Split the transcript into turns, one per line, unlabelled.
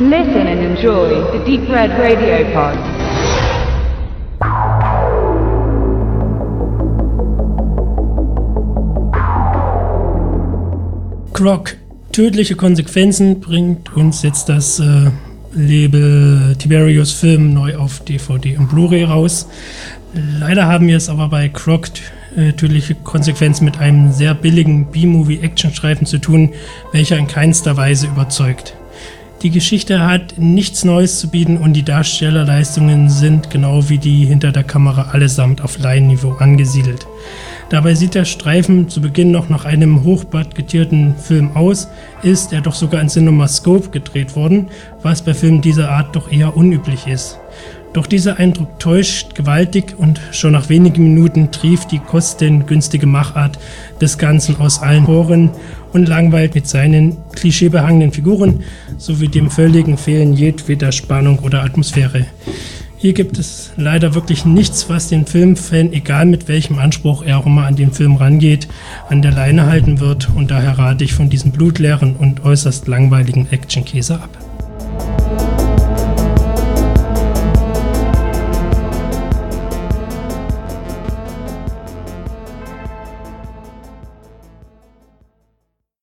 Listen and enjoy the Deep Red Radio Pod.
Croc. Tödliche Konsequenzen bringt uns jetzt das äh, Label Tiberius Film neu auf DVD und Blu-ray raus. Leider haben wir es aber bei Croc äh, tödliche Konsequenzen mit einem sehr billigen B-Movie-Action-Streifen zu tun, welcher in keinster Weise überzeugt. Die Geschichte hat nichts Neues zu bieten und die Darstellerleistungen sind genau wie die hinter der Kamera allesamt auf Laienniveau angesiedelt. Dabei sieht der Streifen zu Beginn noch nach einem hochbudgetierten Film aus, ist er doch sogar in CinemaScope gedreht worden, was bei Filmen dieser Art doch eher unüblich ist. Doch dieser Eindruck täuscht gewaltig und schon nach wenigen Minuten trieft die kostengünstige Machart des Ganzen aus allen Poren und langweilt mit seinen klischeebehangenen Figuren sowie dem völligen Fehlen jedweder Spannung oder Atmosphäre. Hier gibt es leider wirklich nichts, was den Filmfan, egal mit welchem Anspruch er auch immer an den Film rangeht, an der Leine halten wird und daher rate ich von diesem blutleeren und äußerst langweiligen Actionkäse ab.